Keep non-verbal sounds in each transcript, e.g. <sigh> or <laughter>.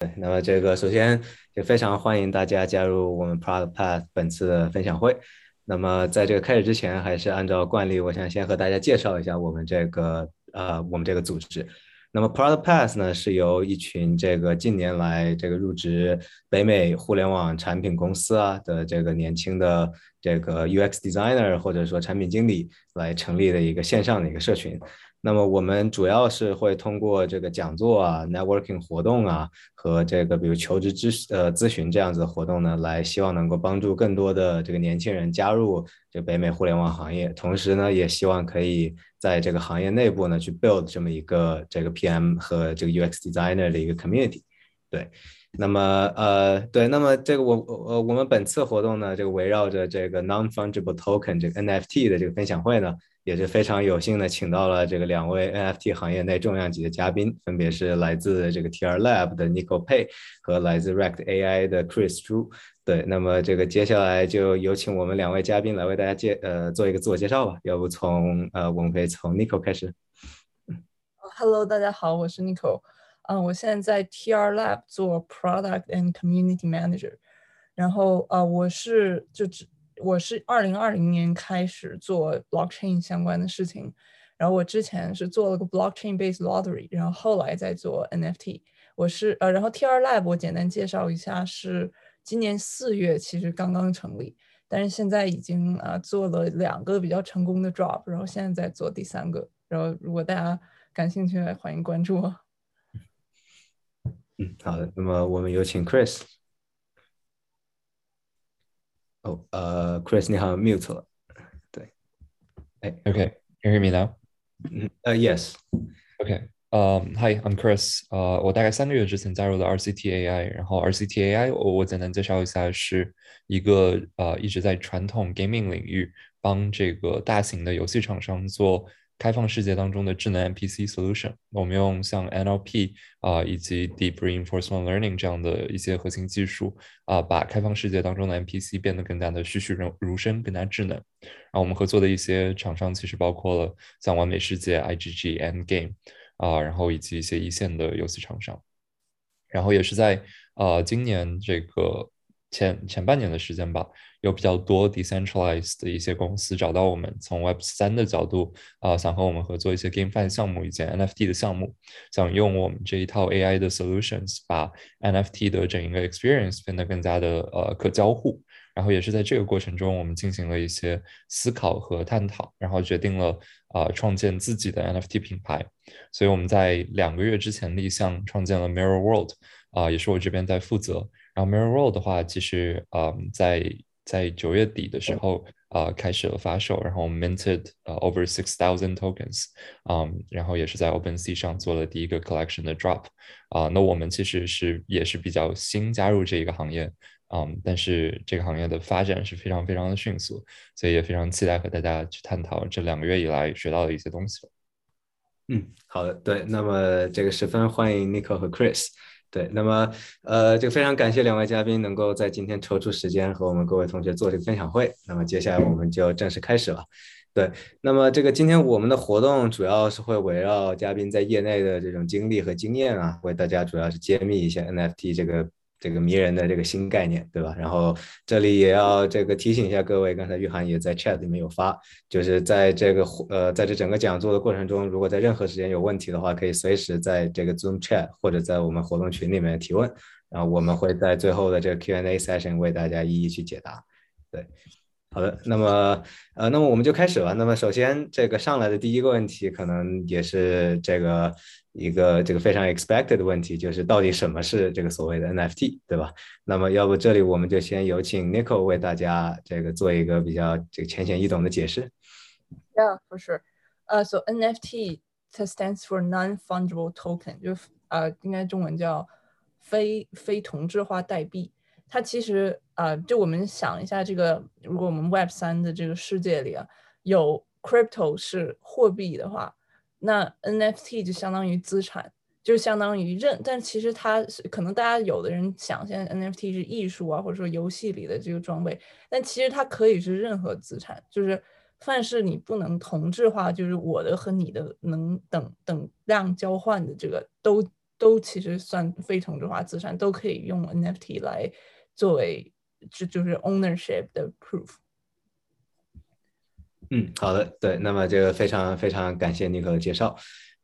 对，那么这个首先也非常欢迎大家加入我们 Product Path 本次的分享会。那么在这个开始之前，还是按照惯例，我想先和大家介绍一下我们这个呃我们这个组织。那么 Product Path 呢是由一群这个近年来这个入职北美互联网产品公司啊的这个年轻的这个 UX designer 或者说产品经理来成立的一个线上的一个社群。那么我们主要是会通过这个讲座啊、networking 活动啊和这个比如求职咨呃咨询这样子的活动呢，来希望能够帮助更多的这个年轻人加入这北美互联网行业，同时呢，也希望可以在这个行业内部呢去 build 这么一个这个 PM 和这个 UX designer 的一个 community。对，那么呃对，那么这个我呃我们本次活动呢，这个围绕着这个 non-fungible token 这个 NFT 的这个分享会呢。也是非常有幸的，请到了这个两位 NFT 行业内重量级的嘉宾，分别是来自这个 TR Lab 的 Nico Pei 和来自 Rect AI 的 Chris Zhu。对，那么这个接下来就有请我们两位嘉宾来为大家介呃做一个自我介绍吧。要不从呃我们可以从 Nico 开始。Hello，大家好，我是 Nico。嗯，我现在在 TR Lab 做 Product and Community Manager。然后呃，我是就只。我是二零二零年开始做 blockchain 相关的事情，然后我之前是做了个 blockchain based lottery，然后后来再做 NFT。我是呃，然后 TR Lab 我简单介绍一下，是今年四月其实刚刚成立，但是现在已经啊做了两个比较成功的 drop，然后现在在做第三个。然后如果大家感兴趣，欢迎关注。嗯，好的，那么我们有请 Chris。哦，呃，Chris，你好，mute 了。对，哎，OK，Can you hear me now？嗯，呃，Yes。OK，呃，Hi，I'm Chris。呃，我大概三个月之前加入了 RCTAI，然后 RCTAI，我我简单介绍一下，是一个呃一直在传统 gaming 领域帮这个大型的游戏厂商做。开放世界当中的智能 NPC solution，我们用像 NLP 啊以及 Deep Reinforcement Learning 这样的一些核心技术啊，把开放世界当中的 NPC 变得更加的栩栩如如生，更加智能。然后我们合作的一些厂商其实包括了像完美世界、IGG、Endgame 啊，然后以及一些一线的游戏厂商。然后也是在呃今年这个前前半年的时间吧。有比较多 decentralized 的一些公司找到我们，从 Web 三的角度啊，想和我们合作一些 GameFi 项目以及 NFT 的项目，想用我们这一套 AI 的 solutions 把 NFT 的整一个 experience 变得更加的呃可交互。然后也是在这个过程中，我们进行了一些思考和探讨，然后决定了啊创建自己的 NFT 品牌。所以我们在两个月之前立项创建了 Mirror World 啊，也是我这边在负责。然后 Mirror Roll 的话，其实嗯在在九月底的时候，啊，开始了发售，然后 minted 呃 over six thousand tokens，嗯，然后也是在 OpenSea 上做了第一个 collection 的 drop，啊，那我们其实是也是比较新加入这一个行业，嗯，但是这个行业的发展是非常非常的迅速，所以也非常期待和大家去探讨这两个月以来学到的一些东西。嗯，好的，对，那么这个十分欢迎 Nico 和 Chris。对，那么呃，就非常感谢两位嘉宾能够在今天抽出时间和我们各位同学做这个分享会。那么接下来我们就正式开始了。对，那么这个今天我们的活动主要是会围绕嘉宾在业内的这种经历和经验啊，为大家主要是揭秘一下 NFT 这个。这个迷人的这个新概念，对吧？然后这里也要这个提醒一下各位，刚才玉涵也在 chat 里面有发，就是在这个呃，在这整个讲座的过程中，如果在任何时间有问题的话，可以随时在这个 Zoom chat 或者在我们活动群里面提问，然后我们会在最后的这个 Q&A session 为大家一一去解答。对，好的，那么呃，那么我们就开始吧。那么首先这个上来的第一个问题，可能也是这个。一个这个非常 expected 的问题就是到底什么是这个所谓的 NFT，对吧？那么要不这里我们就先有请 Nico 为大家这个做一个比较这个浅显易懂的解释。Yeah, for sure. 呃，so NFT it stands for non-fungible token，就呃应该中文叫非非同质化代币。它其实啊，就我们想一下，这个如果我们 Web 三的这个世界里啊，有 crypto 是货币的话。那 NFT 就相当于资产，就相当于认，但其实它可能大家有的人想现在 NFT 是艺术啊，或者说游戏里的这个装备，但其实它可以是任何资产，就是凡是你不能同质化，就是我的和你的能等等量交换的这个都都其实算非同质化资产，都可以用 NFT 来作为就就是 ownership 的 proof。嗯，好的，对，那么这个非常非常感谢尼克的介绍。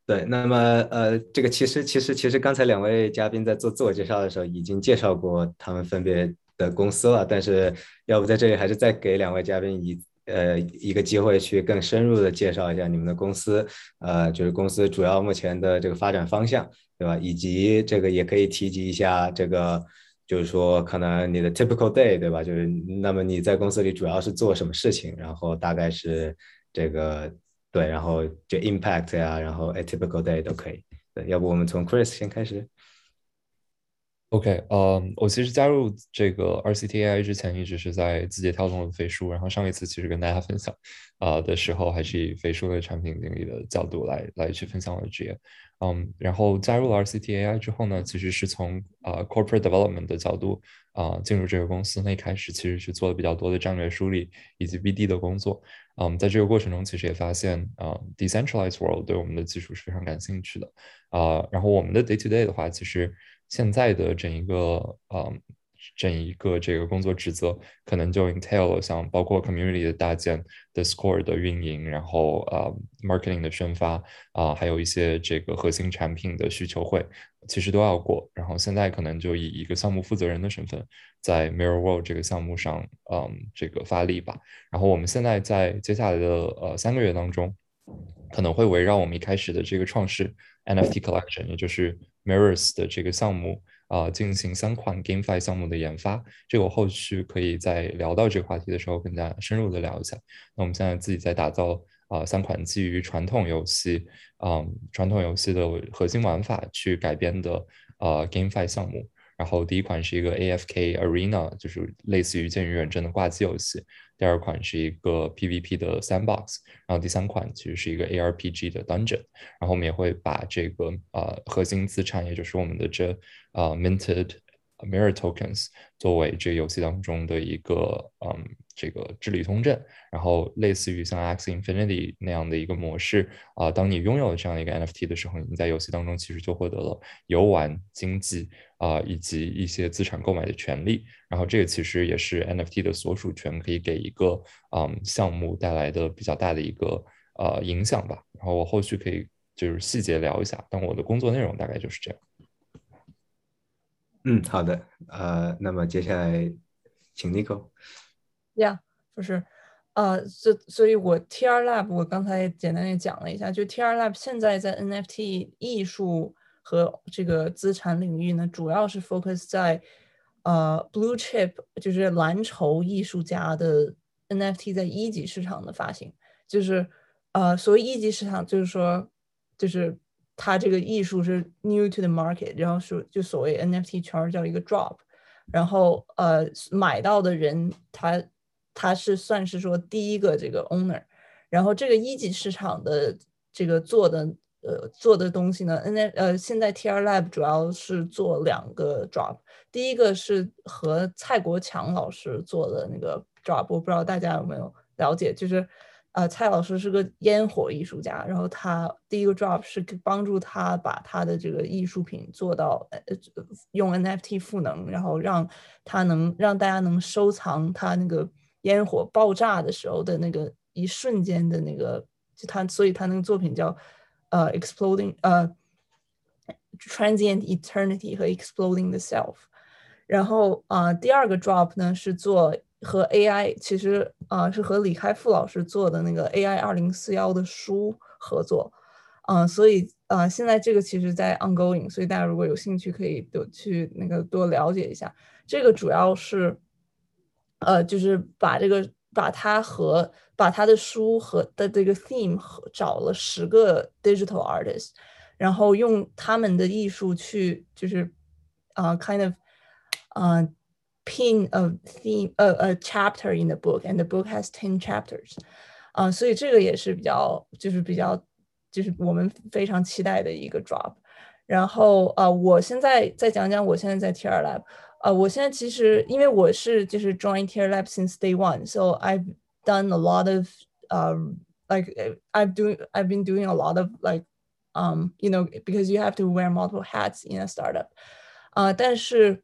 对，那么呃，这个其实其实其实刚才两位嘉宾在做自我介绍的时候已经介绍过他们分别的公司了，但是要不在这里还是再给两位嘉宾一呃一个机会去更深入的介绍一下你们的公司，呃，就是公司主要目前的这个发展方向，对吧？以及这个也可以提及一下这个。就是说，可能你的 typical day，对吧？就是那么你在公司里主要是做什么事情？然后大概是这个对，然后就 impact 呀，然后 a typical day 都可以。对，要不我们从 Chris 先开始？OK，呃，我其实加入这个 RCT AI 之前，一直是在字节跳动的飞书。然后上一次其实跟大家分享啊的时候，还是以飞书的产品经理的角度来来去分享我的职业。嗯，然后加入了 RCTAI 之后呢，其实是从呃 corporate development 的角度啊进入这个公司。那一开始其实是做了比较多的战略梳理以及 BD 的工作。嗯，在这个过程中，其实也发现啊 decentralized world 对我们的技术是非常感兴趣的。啊，然后我们的 day to day 的话，其实现在的整一个嗯。整一个这个工作职责，可能就 entail 像包括 community 的搭建、Discord 的运营，然后呃 marketing 的宣发啊，还有一些这个核心产品的需求会，其实都要过。然后现在可能就以一个项目负责人的身份，在 Mirror World 这个项目上，嗯，这个发力吧。然后我们现在在接下来的呃三个月当中，可能会围绕我们一开始的这个创世 NFT Collection，也就是 Mirrors 的这个项目。啊，进行三款 GameFi 项目的研发，这个我后续可以在聊到这个话题的时候更加深入的聊一下。那我们现在自己在打造啊三款基于传统游戏，嗯，传统游戏的核心玩法去改编的呃 GameFi 项目。然后第一款是一个 AFK Arena，就是类似于《剑与远征》的挂机游戏。第二款是一个 PVP 的 Sandbox，然后第三款其实是一个 ARPG 的 Dungeon。然后我们也会把这个呃核心资产，也就是我们的这呃 Minted Mirror Tokens 作为这游戏当中的一个嗯。这个治理通证，然后类似于像 X Infinity 那样的一个模式啊，当你拥有了这样一个 NFT 的时候，你在游戏当中其实就获得了游玩经济啊，以及一些资产购买的权利。然后这个其实也是 NFT 的所属权可以给一个嗯项目带来的比较大的一个呃影响吧。然后我后续可以就是细节聊一下，但我的工作内容大概就是这样。嗯，好的，呃，那么接下来请 Nico。呀，就是，呃，所所以，我 TR Lab 我刚才简单的讲了一下，就 TR Lab 现在在 NFT 艺术和这个资产领域呢，主要是 focus 在呃 blue chip，就是蓝筹艺术家的 NFT 在一级市场的发行，就是呃，所谓一级市场，就是说，就是它这个艺术是 new to the market，然后是就所谓 NFT 圈叫一个 drop，然后呃，买到的人他。它是算是说第一个这个 owner，然后这个一级市场的这个做的呃做的东西呢，N 呃现在 TR Lab 主要是做两个 drop，第一个是和蔡国强老师做的那个 drop，我不知道大家有没有了解，就是呃蔡老师是个烟火艺术家，然后他第一个 drop 是帮助他把他的这个艺术品做到呃用 NFT 赋能，然后让他能让大家能收藏他那个。烟火爆炸的时候的那个一瞬间的那个，就他，所以他那个作品叫呃，exploding 呃，transient eternity 和 exploding the self。然后啊，第二个 drop 呢是做和 AI，其实啊是和李开复老师做的那个 AI 二零四幺的书合作。嗯，所以啊，现在这个其实在 ongoing，所以大家如果有兴趣可以多去那个多了解一下。这个主要是。呃，就是把这个把它和把他的书和的这个 theme 和找了十个 digital artist，然后用他们的艺术去就是啊 kind of 啊 pin a theme 呃 a chapter in the book，and the book has ten chapters，啊，所以这个也是比较就是比较就是我们非常期待的一个 drop。然后啊，我现在再讲讲我现在在 TR Lab。呃，我现在其实因为我是就是 join Tier Lab since day one, so I've done a lot of um like I've doing I've been doing a lot of like um, you know, because you have to wear multiple hats in a startup. 啊、uh,，但是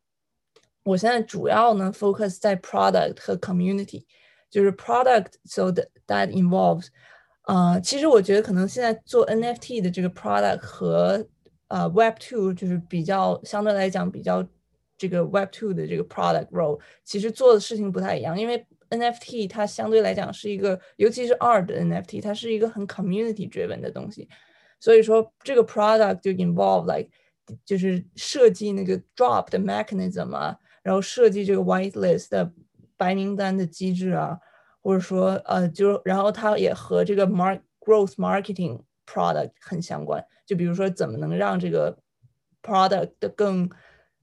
我现在主要呢 focus 在 product 和 community，就是 product，so that that involves，啊、uh,，其实我觉得可能现在做 NFT 的这个 product 和呃 Web Two 就是比较相对来讲比较 这个 Web Two 的这个 product role，其实做的事情不太一样，因为 NFT 它相对来讲是一个，尤其是 art 的 NFT，它是一个很 community driven 的东西，所以说这个 product 就 involve like 就是设计那个 drop 的 mechanism 啊，然后设计这个 whitelist 的白名单的机制啊，或者说呃，就然后它也和这个 mark growth marketing product 很相关，就比如说怎么能让这个 product 的更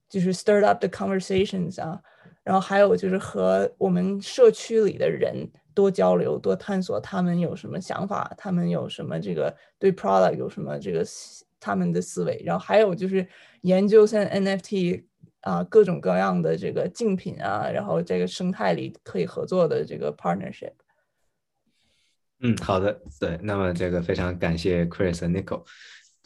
就是 stir up the conversations 啊。然后还有就是和我们社区里的人多交流、多探索，他们有什么想法，他们有什么这个对 product 有什么这个他们的思维。然后还有就是研究像 NFT 啊各种各样的这个竞品啊，然后这个生态里可以合作的这个 partnership。嗯，好的，对，那么这个非常感谢 Chris 和 Nico。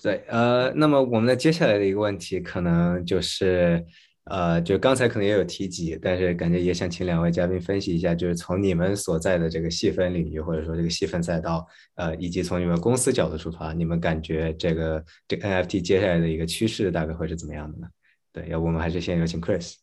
对，呃，那么我们的接下来的一个问题可能就是。呃，就刚才可能也有提及，但是感觉也想请两位嘉宾分析一下，就是从你们所在的这个细分领域，或者说这个细分赛道，呃，以及从你们公司角度出发，你们感觉这个这个 NFT 接下来的一个趋势大概会是怎么样的呢？对，要不我们还是先有请 Chris。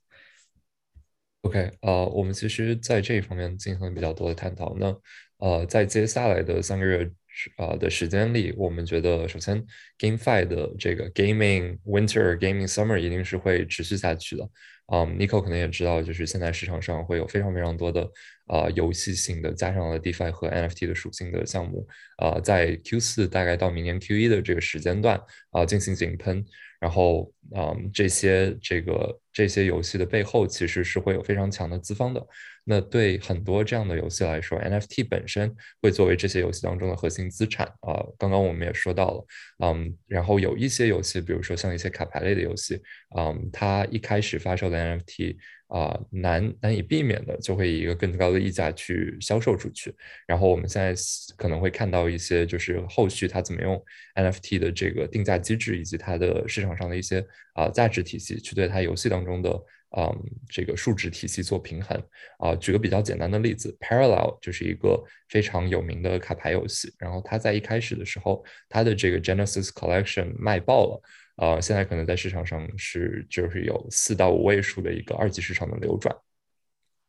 OK，呃，我们其实在这一方面进行了比较多的探讨。那呃，在接下来的三个月。呃的时间里，我们觉得首先 GameFi 的这个 Gaming Winter、Gaming Summer 一定是会持续下去的。嗯，Nico 可能也知道，就是现在市场上会有非常非常多的呃游戏性的加上了 DeFi 和 NFT 的属性的项目，呃，在 Q 四大概到明年 Q 一的这个时间段啊进行井喷。然后，嗯，这些这个这些游戏的背后其实是会有非常强的资方的。那对很多这样的游戏来说，NFT 本身会作为这些游戏当中的核心资产啊。刚刚我们也说到了，嗯，然后有一些游戏，比如说像一些卡牌类的游戏，嗯，它一开始发售的 NFT。啊，难难以避免的就会以一个更高的溢价去销售出去。然后我们现在可能会看到一些，就是后续它怎么用 NFT 的这个定价机制，以及它的市场上的一些啊价值体系，去对它游戏当中的嗯这个数值体系做平衡。啊，举个比较简单的例子，Parallel 就是一个非常有名的卡牌游戏。然后它在一开始的时候，它的这个 Genesis Collection 卖爆了。呃，现在可能在市场上是就是有四到五位数的一个二级市场的流转。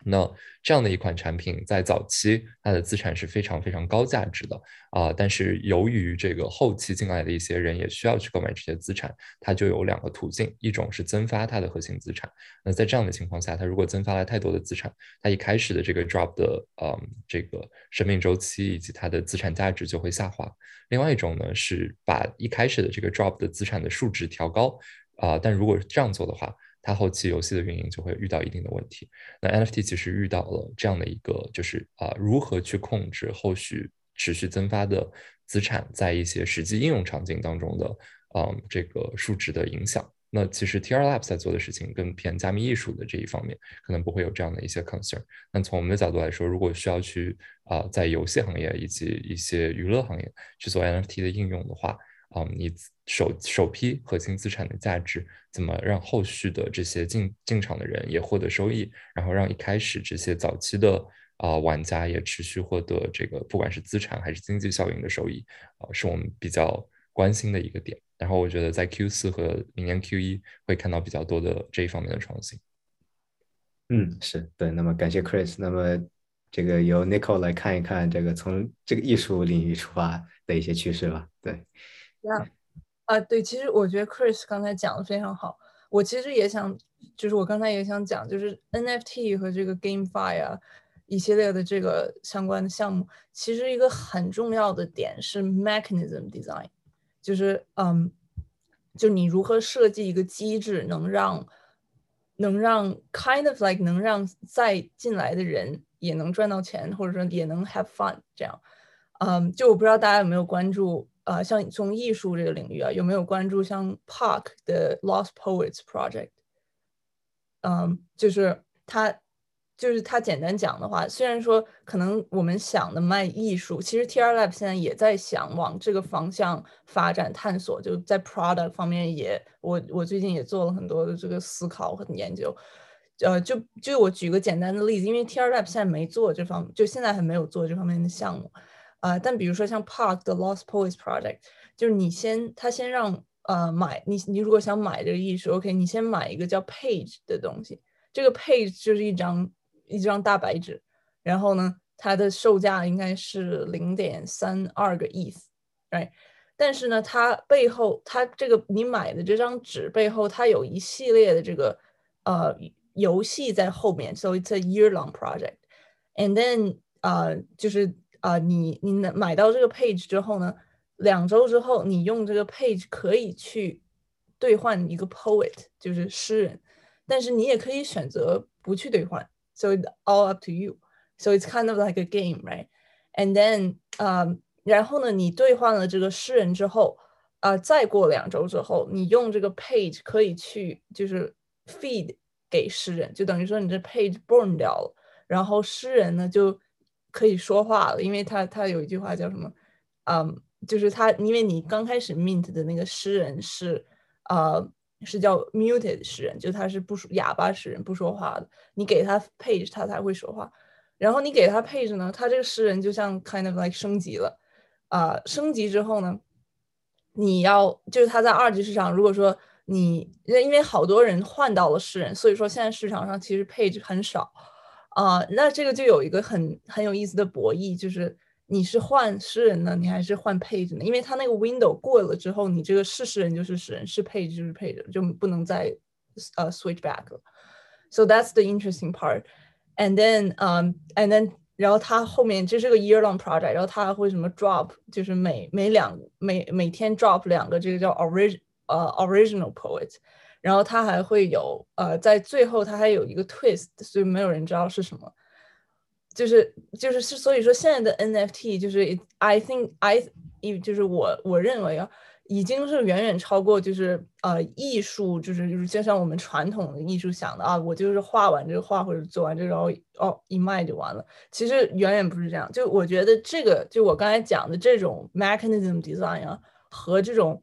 那这样的一款产品在早期，它的资产是非常非常高价值的啊。但是由于这个后期进来的一些人也需要去购买这些资产，它就有两个途径：一种是增发它的核心资产。那在这样的情况下，它如果增发了太多的资产，它一开始的这个 drop 的嗯这个生命周期以及它的资产价值就会下滑。另外一种呢是把一开始的这个 drop 的资产的数值调高啊。但如果这样做的话，它后期游戏的运营就会遇到一定的问题。那 NFT 其实遇到了这样的一个，就是啊，如何去控制后续持续增发的资产在一些实际应用场景当中的，嗯，这个数值的影响。那其实 TR Labs 在做的事情更偏加密艺术的这一方面，可能不会有这样的一些 concern。那从我们的角度来说，如果需要去啊，在游戏行业以及一些娱乐行业去做 NFT 的应用的话，啊，你首首批核心资产的价值，怎么让后续的这些进进场的人也获得收益，然后让一开始这些早期的啊玩家也持续获得这个不管是资产还是经济效应的收益，啊，是我们比较关心的一个点。然后我觉得在 Q 四和明年 Q 一会看到比较多的这一方面的创新。嗯，是对。那么感谢 Chris。那么这个由 Nicole 来看一看这个从这个艺术领域出发的一些趋势吧。对。呀，啊，对，其实我觉得 Chris 刚才讲的非常好。我其实也想，就是我刚才也想讲，就是 NFT 和这个 GameFi 啊，一系列的这个相关的项目，其实一个很重要的点是 mechanism design，就是嗯，就你如何设计一个机制，能让能让 kind of like 能让再进来的人也能赚到钱，或者说也能 have fun 这样。嗯，就我不知道大家有没有关注。啊，像从艺术这个领域啊，有没有关注像 Park 的 Lost Poets Project？嗯，就是他就是它简单讲的话，虽然说可能我们想的卖艺术，其实 TR Lab 现在也在想往这个方向发展探索，就在 product 方面也，我我最近也做了很多的这个思考和研究。呃，就就我举个简单的例子，因为 TR Lab 现在没做这方，就现在还没有做这方面的项目。啊，但比如说像 Park 的 Lost Poets Project，就是你先他先让呃买你你如果想买这个艺术，OK，你先买一个叫 Page 的东西，这个 Page 就是一张。一张大白纸，然后呢，它的售价应该是零点三二个 ETH，right？但是呢，它背后，它这个你买的这张纸背后，它有一系列的这个呃游戏在后面，so it's a year-long project。And then 啊，就是啊，你你能买到这个 page 之后呢，两周之后，你用这个 page 可以去兑换一个 poet，就是诗人，但是你也可以选择不去兑换。So it's all up to you. So it's kind of like a game, right? And then, um, 然后呢，你兑换了这个诗人之后，啊、呃，再过两周之后，你用这个 page 可以去就是 feed 给诗人，就等于说你这 page burn 掉了，然后诗人呢就可以说话了，因为他他有一句话叫什么？嗯，就是他因为你刚开始 mint 的那个诗人是呃是叫 muted 诗人，就他是不说哑巴诗人，不说话的。你给他 page，他才会说话。然后你给他配置呢，他这个诗人就像 kind of like 升级了啊。升级之后呢，你要就是他在二级市场，如果说你因为好多人换到了诗人，所以说现在市场上其实 page 很少啊。那这个就有一个很很有意思的博弈，就是。你是换诗人呢，你还是换配置呢？因为他那个 window 过了之后，你这个是诗人就是诗人，是配置就是配置，就不能再呃 switch back。So that's the interesting part. And then, um, and then，然后他后面这是个 year long project，然后他还会什么 drop，就是每每两每每天 drop 两个这个叫 origin 呃 original poet，然后他还会有呃在最后他还有一个 twist，所以没有人知道是什么。就是就是是，所以说现在的 NFT 就是 I think I 就是我我认为啊，已经是远远超过就是呃艺术，就是就是就像我们传统的艺术想的啊，我就是画完这个画或者做完这个，然后哦一卖就完了。其实远远不是这样。就我觉得这个就我刚才讲的这种 mechanism design 啊和这种。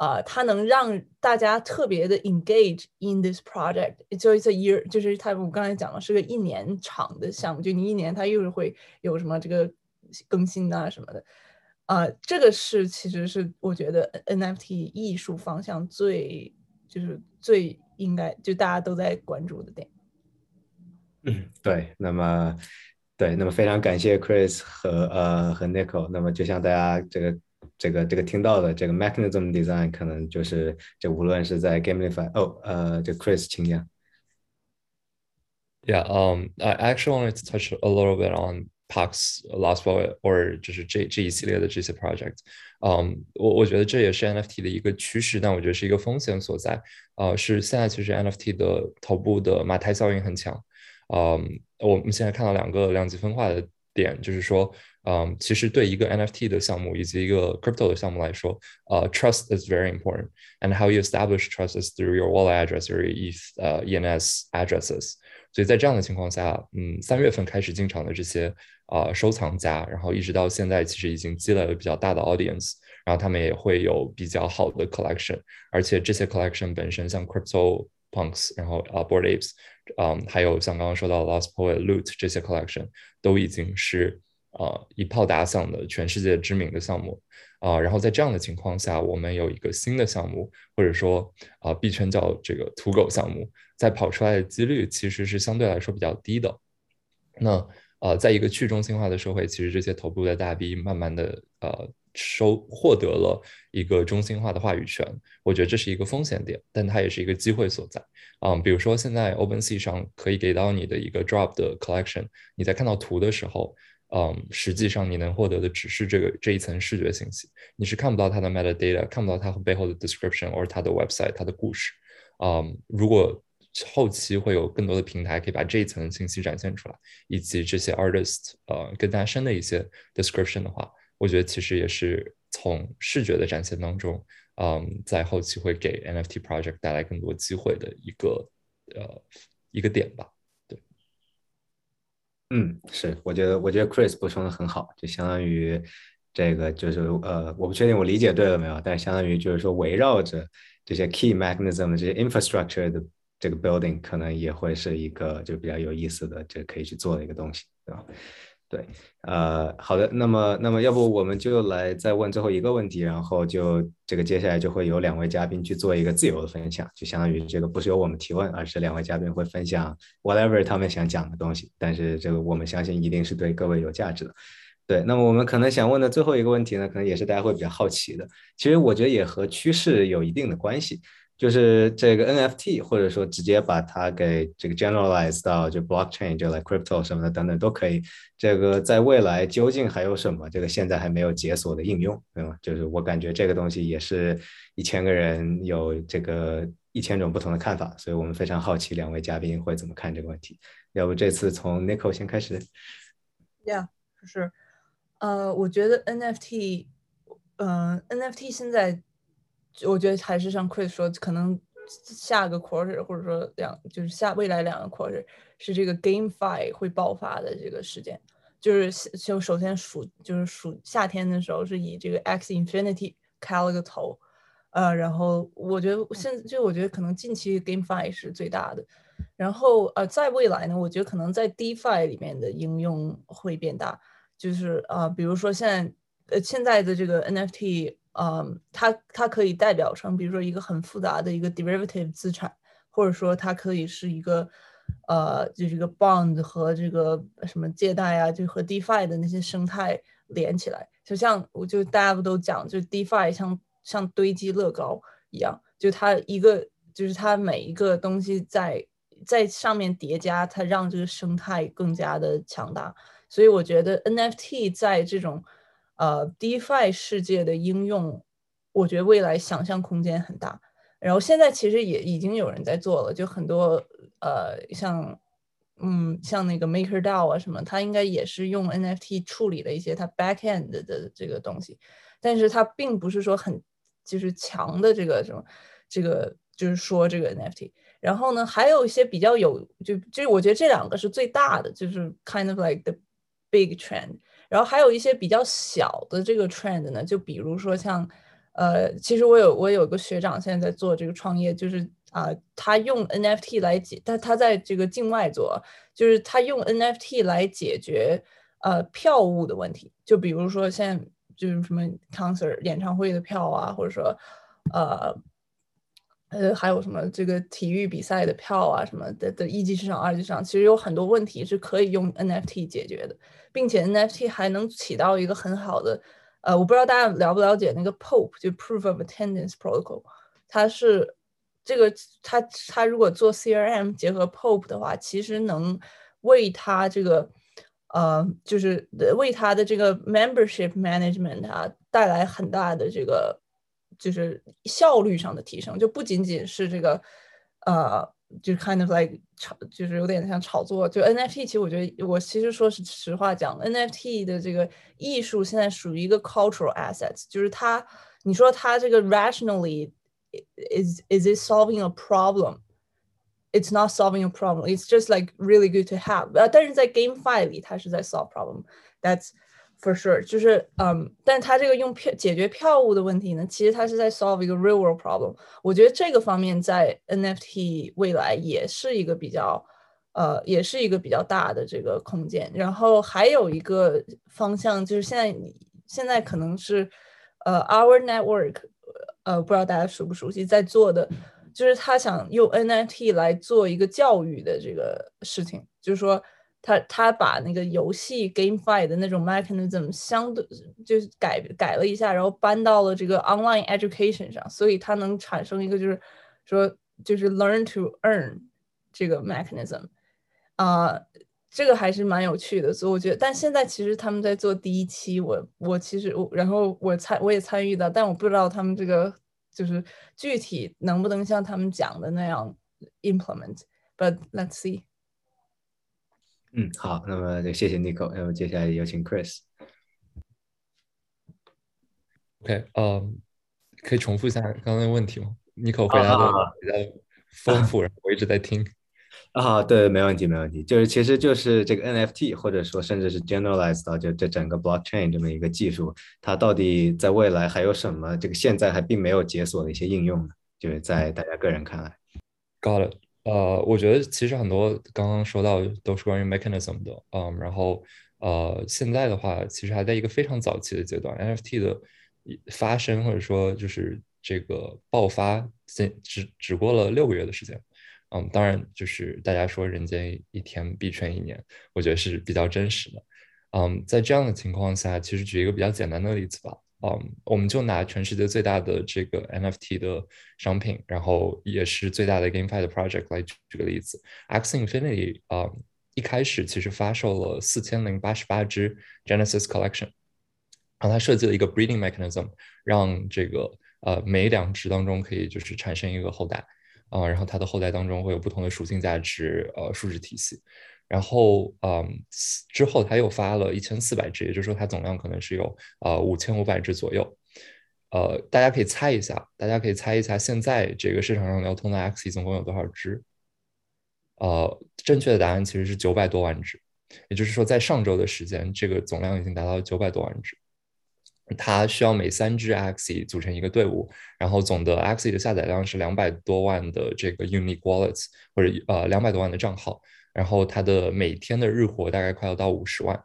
啊，它能让大家特别的 engage in this project，就 it's a year，就是它我刚才讲的是个一年长的项目，就你一年它又是会有什么这个更新啊什么的，啊，这个是其实是我觉得 NFT 艺术方向最就是最应该就大家都在关注的点。嗯，对，那么对，那么非常感谢 Chris 和呃和 Nico，那么就像大家这个。这个这个听到的这个 mechanism design 可能就是这无论是在 gamify 哦呃这 Chris 请讲。Yeah, um, I actually wanted to touch a little bit on Parks Last Poet or 就是这这一系列的这些 project。嗯，我我觉得这也是 NFT 的一个趋势，但我觉得是一个风险所在。呃，是现在其实 NFT 的头部的马太效应很强。嗯，我们现在看到两个两极分化的点，就是说。嗯，其实对一个 NFT 的项目以及一个 crypto 的项目来说，呃，trust is very important. And how you establish trust is through your wallet address or ETH 呃 ENS addresses. 所以在这样的情况下，嗯，三月份开始进场的这些啊收藏家，然后一直到现在，其实已经积累了比较大的 audience，然后他们也会有比较好的 collection，而且这些 collection 本身像 crypto punks，然后啊 board apes，嗯，还有像刚刚说到 lost poet loot 这些 collection 都已经是。 啊，一炮打响的全世界知名的项目啊，然后在这样的情况下，我们有一个新的项目，或者说啊，币圈叫这个土狗项目，在跑出来的几率其实是相对来说比较低的。那呃，在一个去中心化的社会，其实这些头部的大 V 慢慢的呃收获得了一个中心化的话语权，我觉得这是一个风险点，但它也是一个机会所在啊。比如说现在 OpenSea 上可以给到你的一个 Drop 的 Collection，你在看到图的时候。嗯，实际上你能获得的只是这个这一层视觉信息，你是看不到它的 metadata，看不到它背后的 description 或者它的 website 它的故事。嗯，如果后期会有更多的平台可以把这一层信息展现出来，以及这些 artist 呃更加深的一些 description 的话，我觉得其实也是从视觉的展现当中，嗯，在后期会给 NFT project 带来更多机会的一个呃一个点吧。嗯，是，我觉得我觉得 Chris 补充的很好，就相当于这个就是呃，我不确定我理解对了没有，但是相当于就是说围绕着这些 key mechanism 这些 infrastructure 的这个 building 可能也会是一个就比较有意思的，就可以去做的一个东西，对吧？对，呃，好的，那么，那么要不我们就来再问最后一个问题，然后就这个接下来就会有两位嘉宾去做一个自由的分享，就相当于这个不是由我们提问，而是两位嘉宾会分享 whatever 他们想讲的东西，但是这个我们相信一定是对各位有价值的。对，那么我们可能想问的最后一个问题呢，可能也是大家会比较好奇的，其实我觉得也和趋势有一定的关系。就是这个 NFT，或者说直接把它给这个 generalize 到就 blockchain，就 like crypto 什么的等等都可以。这个在未来究竟还有什么？这个现在还没有解锁的应用，对吗？就是我感觉这个东西也是一千个人有这个一千种不同的看法，所以我们非常好奇两位嘉宾会怎么看这个问题。要不这次从 Nico 先开始？Yeah，就是，呃，我觉得 NFT，嗯，NFT 现在。我觉得还是像 Chris 说，可能下个 quarter 或者说两就是下未来两个 quarter 是这个 GameFi 会爆发的这个时间，就是就首先暑就是暑夏天的时候是以这个 X Infinity 开了个头，呃，然后我觉得现就我觉得可能近期 GameFi 是最大的，然后呃在未来呢，我觉得可能在 DeFi 里面的应用会变大，就是呃比如说现在呃现在的这个 NFT。嗯，它它可以代表成，比如说一个很复杂的一个 derivative 资产，或者说它可以是一个，呃，就是一个 bond 和这个什么借贷啊，就和 DeFi 的那些生态连起来，就像我就大家不都讲，就 DeFi 像像堆积乐高一样，就它一个就是它每一个东西在在上面叠加，它让这个生态更加的强大，所以我觉得 NFT 在这种。呃，DeFi 世界的应用，我觉得未来想象空间很大。然后现在其实也已经有人在做了，就很多呃，像嗯，像那个 MakerDAO 啊什么，它应该也是用 NFT 处理了一些它 backend 的这个东西，但是它并不是说很就是强的这个什么，这个就是说这个 NFT。然后呢，还有一些比较有就就是我觉得这两个是最大的，就是 kind of like the big trend。然后还有一些比较小的这个 trend 呢，就比如说像，呃，其实我有我有个学长现在在做这个创业，就是啊，他用 NFT 来解，他他在这个境外做，就是他用 NFT 来解决呃票务的问题，就比如说现在就是什么 concert 演唱会的票啊，或者说呃呃还有什么这个体育比赛的票啊什么的的一级市场、二级市场，其实有很多问题是可以用 NFT 解决的。并且 NFT 还能起到一个很好的，呃，我不知道大家了不了解那个 POP，就 Proof of Attendance Protocol，它是这个它它如果做 CRM 结合 POP 的话，其实能为它这个呃，就是为它的这个 Membership Management 啊带来很大的这个就是效率上的提升，就不仅仅是这个呃。就 kind of like 炒，就是有点像炒作。就 NFT，其实我觉得，我其实说是实话讲，NFT 的这个艺术现在属于一个 cultural assets，就是它，你说它这个 rationally is is it solving a problem？It's not solving a problem. It's just like really good to have. 呃，但是在 GameFi 里，它是在 solve problem. That's For sure，就是嗯，但它这个用票解决票务的问题呢，其实它是在 solve 一个 real world problem。我觉得这个方面在 NFT 未来也是一个比较，呃，也是一个比较大的这个空间。然后还有一个方向就是现在现在可能是呃 Our Network，呃，不知道大家熟不熟悉，在做的就是他想用 NFT 来做一个教育的这个事情，就是说。他他把那个游戏 GameFi 的那种 mechanism 相对就是改改了一下，然后搬到了这个 online education 上，所以它能产生一个就是说就是 learn to earn 这个 mechanism 啊，这个还是蛮有趣的，所以我觉得，但现在其实他们在做第一期，我我其实我然后我参我也参与到，但我不知道他们这个就是具体能不能像他们讲的那样 implement，but let's see。嗯，好，那么就谢谢 Nico，那么接下来有请 Chris。OK，嗯，可以重复一下刚刚的问题吗？Nico 回答的比较丰富，然后我一直在听。<laughs> 啊，对，没问题，没问题。就是其实就是这个 NFT，或者说甚至是 generalized 到就这整个 blockchain 这么一个技术，它到底在未来还有什么这个现在还并没有解锁的一些应用呢？就是在大家个人看来。Got it。呃，我觉得其实很多刚刚说到都是关于 mechanism 的，嗯，然后呃，现在的话其实还在一个非常早期的阶段，NFT 的发生或者说就是这个爆发，只只只过了六个月的时间。嗯，当然就是大家说人间一天必春一年，我觉得是比较真实的。嗯，在这样的情况下，其实举一个比较简单的例子吧。嗯，我们就拿全世界最大的这个 NFT 的商品，然后也是最大的 GameFi 的 project 来举个例子，X Infinity 啊，一开始其实发售了四千零八十八只 Genesis Collection，然后它设计了一个 breeding mechanism，让这个呃每两只当中可以就是产生一个后代。啊，然后它的后代当中会有不同的属性价值，呃，数值体系。然后，嗯，之后他又发了一千四百只，也就是说它总量可能是有呃五千五百只左右。呃，大家可以猜一下，大家可以猜一下，现在这个市场上流通的 XE 总共有多少只？呃，正确的答案其实是九百多万只，也就是说在上周的时间，这个总量已经达到九百多万只。它需要每三只 XE 组成一个队伍，然后总的 XE 的下载量是两百多万的这个 unique wallets，或者呃两百多万的账号，然后它的每天的日活大概快要到五十万，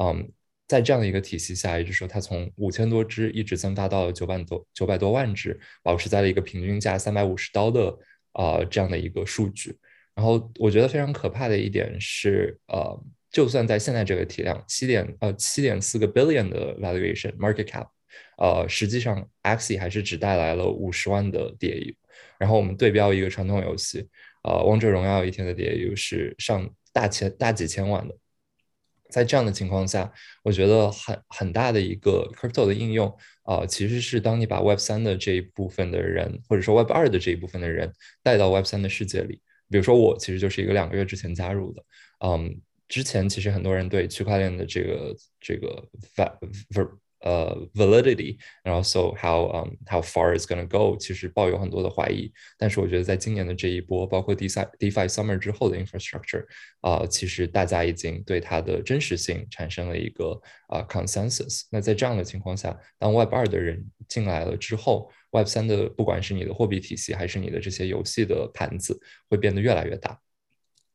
嗯，在这样的一个体系下，也就是说它从五千多只一直增发到了九百多九百多万只，保持在了一个平均价三百五十刀的啊这样的一个数据，然后我觉得非常可怕的一点是呃。就算在现在这个体量，七点呃七点四个 billion 的 valuation market cap，呃，实际上 Axie 还是只带来了五十万的 DAU。然后我们对标一个传统游戏，呃，王者荣耀一天的 DAU 是上大千大几千万的。在这样的情况下，我觉得很很大的一个 crypto 的应用，呃，其实是当你把 Web 三的这一部分的人，或者说 Web 二的这一部分的人带到 Web 三的世界里。比如说我其实就是一个两个月之前加入的，嗯。之前其实很多人对区块链的这个这个 v 呃 validity，然后 so how um how far is gonna go，其实抱有很多的怀疑。但是我觉得在今年的这一波，包括 DeFi DeFi Summer 之后的 infrastructure，啊，其实大家已经对它的真实性产生了一个啊 consensus。那在这样的情况下，当 Web 二的人进来了之后，Web 三的不管是你的货币体系，还是你的这些游戏的盘子，会变得越来越大。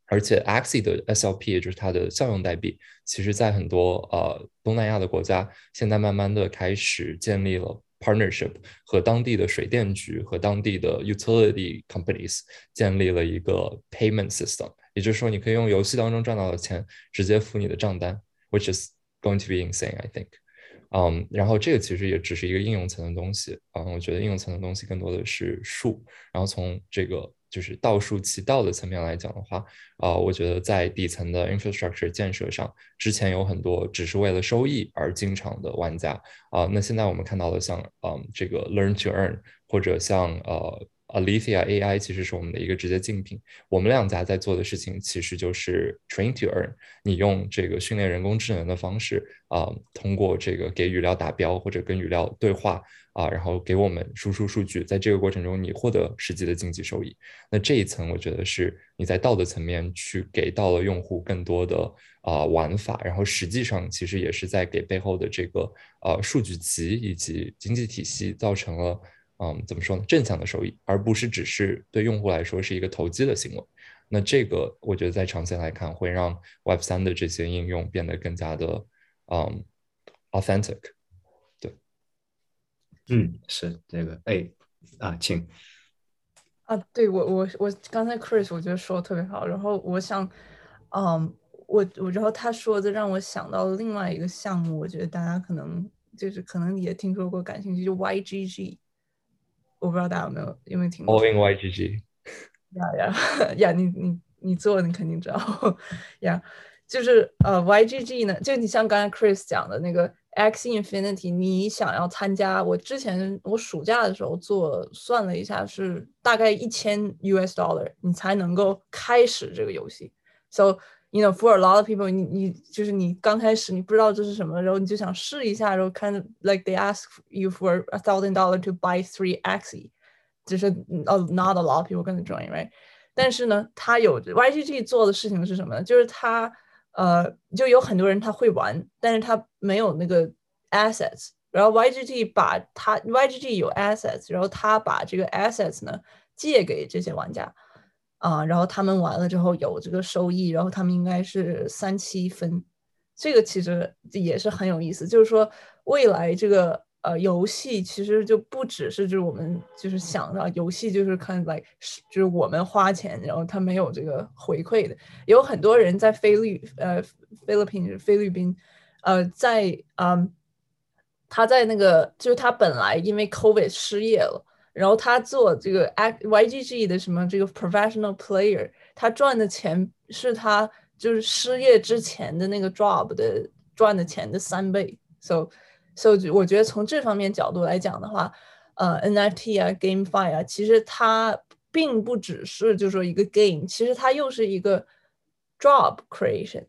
而且 Axie 的 SLP 也就是它的效用代币，其实在很多呃东南亚的国家，现在慢慢的开始建立了 partnership，和当地的水电局和当地的 utility companies 建立了一个 payment system，也就是说，你可以用游戏当中赚到的钱直接付你的账单，which is going to be insane, I think。嗯，然后这个其实也只是一个应用层的东西，嗯，我觉得应用层的东西更多的是数，然后从这个。就是道术其道的层面来讲的话，啊，我觉得在底层的 infrastructure 建设上，之前有很多只是为了收益而进场的玩家，啊，那现在我们看到的像，嗯，这个 learn to earn，或者像，呃。Alithia AI 其实是我们的一个直接竞品。我们两家在做的事情其实就是 train to earn。你用这个训练人工智能的方式啊，通过这个给语料打标或者跟语料对话啊，然后给我们输出数据，在这个过程中你获得实际的经济收益。那这一层我觉得是你在道德层面去给到了用户更多的啊玩法，然后实际上其实也是在给背后的这个呃数据集以及经济体系造成了。嗯，怎么说呢？正向的收益，而不是只是对用户来说是一个投机的行为。那这个我觉得在长线来看，会让 Web 三的这些应用变得更加的嗯 authentic。对，嗯，是这个。哎，啊，请。啊，对我我我刚才 Chris 我觉得说的特别好。然后我想，嗯，我我然后他说的让我想到了另外一个项目，我觉得大家可能就是可能也听说过，感兴趣，就 YGG。我不知道大家有没有有没有听过。All in YGG。呀呀呀！你你你做，你肯定知道。<laughs> 呀，就是呃，YGG 呢，就你像刚才 Chris 讲的那个 X Infinity，你想要参加，我之前我暑假的时候做算了一下，是大概一千 US dollar，你才能够开始这个游戏。So you know, for a lot of people，你你就是你刚开始你不知道这是什么，然后你就想试一下，然后看 like they ask you for a thousand dollar to buy three Axie，就是 not a lot of people gonna join，right？但是呢，他有 YGG 做的事情是什么呢？就是他呃，就有很多人他会玩，但是他没有那个 assets。然后 YGG 把他 YGG 有 assets，然后他把这个 assets 呢借给这些玩家啊，然后他们完了之后有这个收益，然后他们应该是三七分。这个其实也是很有意思，就是说未来这个。呃，游戏其实就不只是就是我们就是想到游戏就是看来是就是我们花钱，然后他没有这个回馈的。有很多人在菲律呃菲律宾菲律宾，呃在嗯他在那个就是他本来因为 COVID 失业了，然后他做这个 YGG 的什么这个 professional player，他赚的钱是他就是失业之前的那个 job 的赚的钱的三倍，so。所以我觉得从这方面角度来讲的话，呃，NFT 啊，GameFi 啊，其实它并不只是就说一个 game，其实它又是一个 job creation。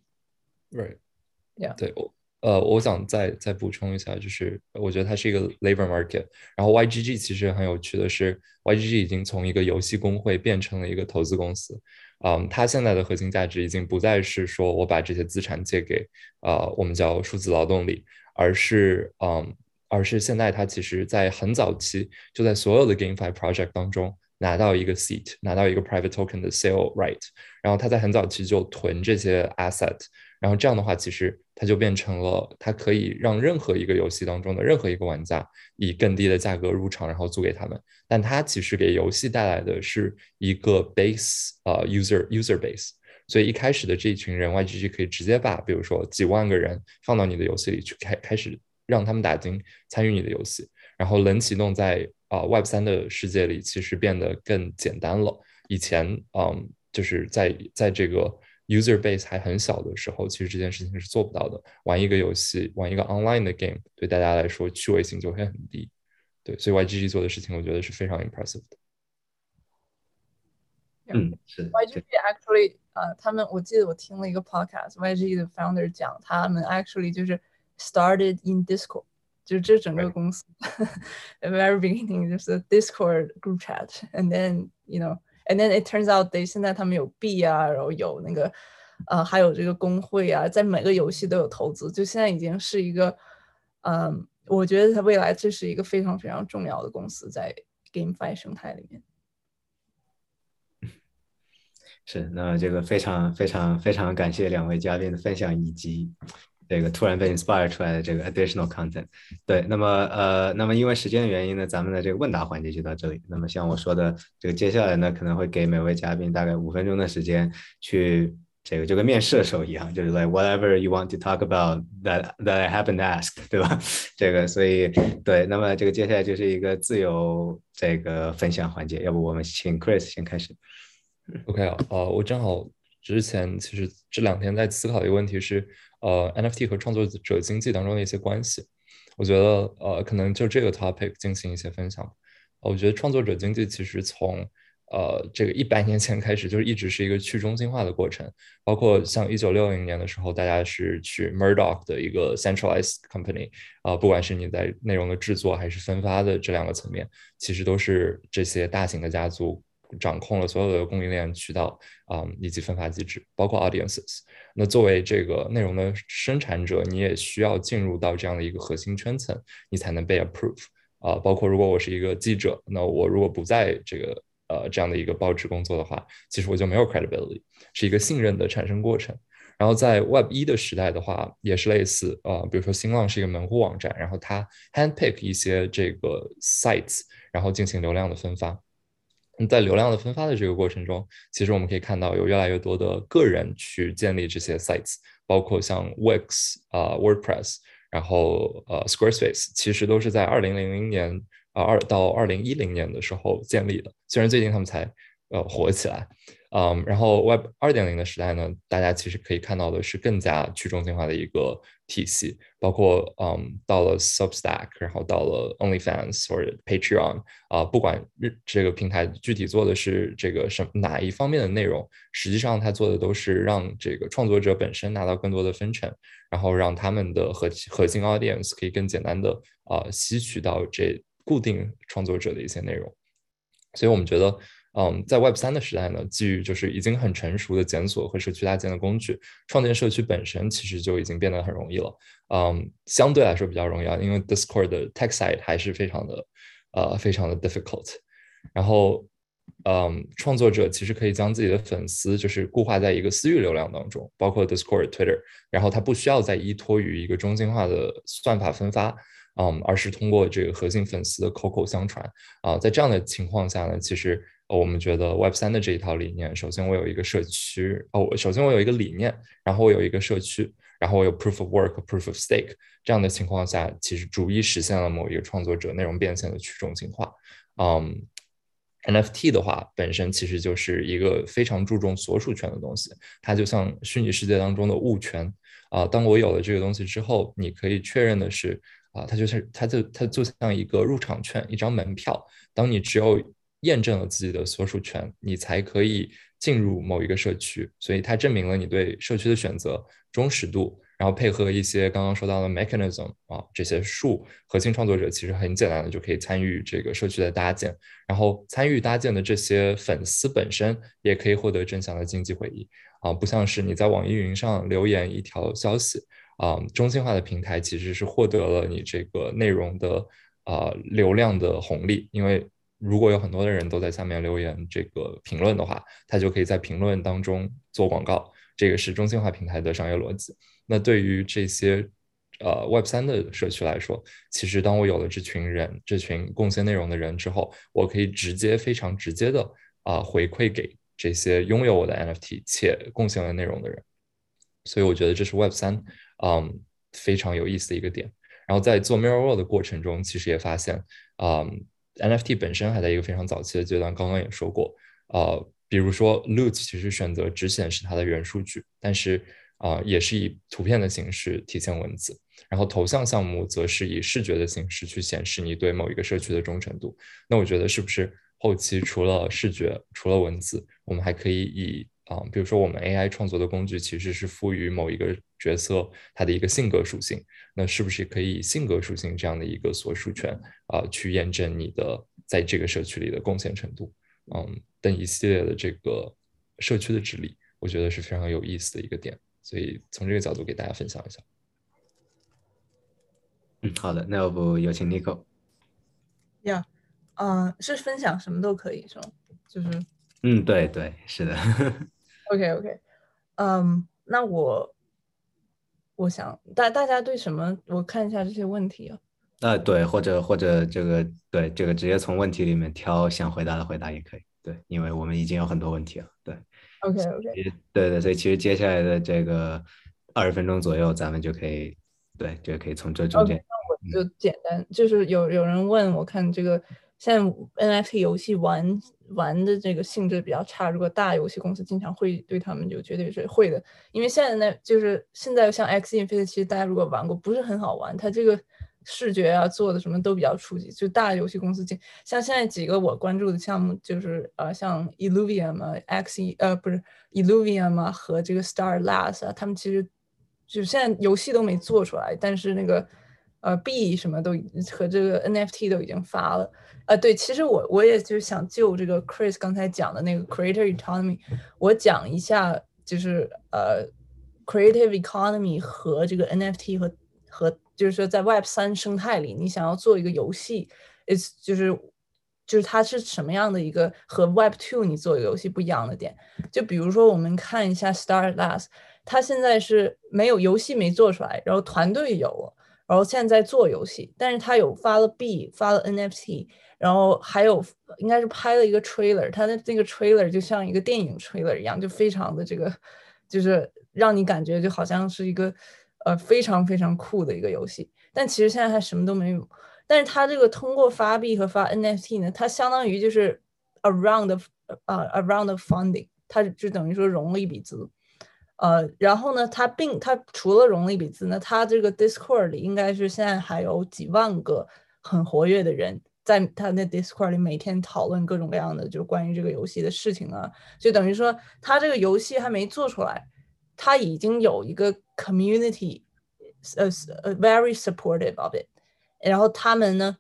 Right，Yeah，对我呃，我想再再补充一下，就是我觉得它是一个 labor market。然后 YGG 其实很有趣的是，YGG 已经从一个游戏公会变成了一个投资公司。嗯，它现在的核心价值已经不再是说我把这些资产借给呃我们叫数字劳动力。而是，嗯，而是现在它其实，在很早期就在所有的 GameFi project 当中拿到一个 seat，拿到一个 private token 的 sale right，然后他在很早期就囤这些 asset，然后这样的话，其实它就变成了，它可以让任何一个游戏当中的任何一个玩家以更低的价格入场，然后租给他们。但它其实给游戏带来的是一个 base，呃，user user base。所以一开始的这一群人，YGG 可以直接把，比如说几万个人放到你的游戏里去，开开始让他们打金参与你的游戏，然后冷启动在啊 Web 三的世界里，其实变得更简单了。以前，嗯，就是在在这个 user base 还很小的时候，其实这件事情是做不到的。玩一个游戏，玩一个 online 的 game，对大家来说趣味性就会很低。对，所以 YGG 做的事情，我觉得是非常 impressive 的。嗯，是 YGG actually 啊，他们我记得我听了一个 podcast，YGG 的 founder 讲，他们 actually 就是 started in Discord，就是这整个公司 <laughs> very beginning 就是 Discord group chat，and then you And then it turns out they 现在他们有币啊，然后有那个呃还有这个工会啊，在每个游戏都有投资，就现在已经是一个嗯，我觉得它未来这是一个非常非常重要的公司在 GameFi 生态里面。<laughs> 是，那这个非常非常非常感谢两位嘉宾的分享，以及这个突然被 inspire 出来的这个 additional content。对，那么呃，那么因为时间的原因呢，咱们的这个问答环节就到这里。那么像我说的，这个接下来呢，可能会给每位嘉宾大概五分钟的时间，去这个就跟面试的时候一样，就是 like whatever you want to talk about that that I haven't asked，对吧？<laughs> 这个，所以对，那么这个接下来就是一个自由这个分享环节，要不我们请 Chris 先开始。OK 啊，我正好之前其实这两天在思考一个问题是，呃，NFT 和创作者经济当中的一些关系。我觉得，呃，可能就这个 topic 进行一些分享。我觉得创作者经济其实从呃这个一百年前开始，就是一直是一个去中心化的过程。包括像一九六零年的时候，大家是去 Murdoch 的一个 centralized company，啊，不管是你在内容的制作还是分发的这两个层面，其实都是这些大型的家族。掌控了所有的供应链渠道啊，以及分发机制，包括 audiences。那作为这个内容的生产者，你也需要进入到这样的一个核心圈层，你才能被 approve 啊。包括如果我是一个记者，那我如果不在这个呃这样的一个报纸工作的话，其实我就没有 credibility，是一个信任的产生过程。然后在 Web 一的时代的话，也是类似啊，比如说新浪是一个门户网站，然后它 handpick 一些这个 sites，然后进行流量的分发。在流量的分发的这个过程中，其实我们可以看到有越来越多的个人去建立这些 sites，包括像 Wix 啊、WordPress，然后呃 Squarespace，其实都是在二零零零年啊二到二零一零年的时候建立的，虽然最近他们才呃火起来。嗯，然后 Web 二点零的时代呢，大家其实可以看到的是更加去中心化的一个体系，包括嗯，到了 Substack，然后到了 OnlyFans 或者 Patreon 啊，不管日这个平台具体做的是这个什哪一方面的内容，实际上它做的都是让这个创作者本身拿到更多的分成，然后让他们的核核心 audience 可以更简单的啊吸取到这固定创作者的一些内容，所以我们觉得。嗯，在 Web 三的时代呢，基于就是已经很成熟的检索和社区搭建的工具，创建社区本身其实就已经变得很容易了。嗯，相对来说比较容易啊，因为 Discord 的 tech side 还是非常的呃非常的 difficult。然后，嗯，创作者其实可以将自己的粉丝就是固化在一个私域流量当中，包括 Discord、Twitter，然后他不需要再依托于一个中心化的算法分发。嗯，而是通过这个核心粉丝的口口相传啊，在这样的情况下呢，其实我们觉得 Web 三的这一套理念，首先我有一个社区哦，首先我有一个理念，然后我有一个社区，然后我有 Proof of Work、Proof of Stake 这样的情况下，其实逐一实现了某一个创作者内容变现的去中心化。嗯，NFT 的话本身其实就是一个非常注重所属权的东西，它就像虚拟世界当中的物权啊。当我有了这个东西之后，你可以确认的是。啊，它就是，它就它就像一个入场券，一张门票。当你只有验证了自己的所属权，你才可以进入某一个社区。所以它证明了你对社区的选择忠实度，然后配合一些刚刚说到的 mechanism 啊，这些数，核心创作者其实很简单的就可以参与这个社区的搭建。然后参与搭建的这些粉丝本身也可以获得正向的经济回忆啊，不像是你在网易云上留言一条消息。啊，中心化的平台其实是获得了你这个内容的啊流量的红利，因为如果有很多的人都在下面留言这个评论的话，他就可以在评论当中做广告，这个是中心化平台的商业逻辑。那对于这些呃 Web 三的社区来说，其实当我有了这群人、这群贡献内容的人之后，我可以直接非常直接的啊回馈给这些拥有我的 NFT 且贡献了内容的人。所以我觉得这是 Web 三。嗯，非常有意思的一个点。然后在做 Mirror World 的过程中，其实也发现，嗯，NFT 本身还在一个非常早期的阶段。刚刚也说过，呃，比如说 Loot 其实选择只显示它的原数据，但是啊，也是以图片的形式体现文字。然后头像项目则是以视觉的形式去显示你对某一个社区的忠诚度。那我觉得是不是后期除了视觉，除了文字，我们还可以以啊，比如说我们 AI 创作的工具其实是赋予某一个角色它的一个性格属性，那是不是可以以性格属性这样的一个所属权啊，去验证你的在这个社区里的贡献程度？嗯，等一系列的这个社区的治理，我觉得是非常有意思的一个点，所以从这个角度给大家分享一下。嗯，好的，那要不有请 Nico。呀，嗯，是分享什么都可以是吗？就是，嗯，对对，是的。OK，OK，嗯，那我我想大大家对什么？我看一下这些问题啊。啊，对，或者或者这个对这个直接从问题里面挑想回答的回答也可以。对，因为我们已经有很多问题了。对，OK，OK，对对，所以其实接下来的这个二十分钟左右，咱们就可以对就可以从这中间。那我就简单，就是有有人问我看这个现在 NFT 游戏玩。玩的这个性质比较差，如果大游戏公司经常会对他们就绝对是会的，因为现在呢，就是现在像 X Infinity，其实大家如果玩过，不是很好玩，它这个视觉啊做的什么都比较初级，就大游戏公司进，像现在几个我关注的项目，就是呃像 Illuvium 啊，X 呃不是 Illuvium 啊和这个 Star Labs 啊，他们其实就现在游戏都没做出来，但是那个呃币什么都和这个 NFT 都已经发了。啊，对，其实我我也就是想就这个 Chris 刚才讲的那个 Creator Economy，我讲一下，就是呃，Creative Economy 和这个 NFT 和和就是说在 Web 三生态里，你想要做一个游戏，is 就是就是它是什么样的一个和 Web Two 你做一个游戏不一样的点？就比如说我们看一下 Star Labs，它现在是没有游戏没做出来，然后团队有了，然后现在做游戏，但是他有发了币，发了 NFT。然后还有应该是拍了一个 trailer，它的那个 trailer 就像一个电影 trailer 一样，就非常的这个，就是让你感觉就好像是一个呃非常非常酷的一个游戏。但其实现在还什么都没有。但是它这个通过发币和发 NFT 呢，它相当于就是 around 呃 around funding，它就等于说融了一笔资。呃，然后呢，它并它除了融了一笔资呢，它这个 Discord 里应该是现在还有几万个很活跃的人。在他的 Discord 里每天讨论各种各样的就是关于这个游戏的事情啊，就等于说他这个游戏还没做出来，他已经有一个 community，呃呃 very supportive of it，然后他们呢，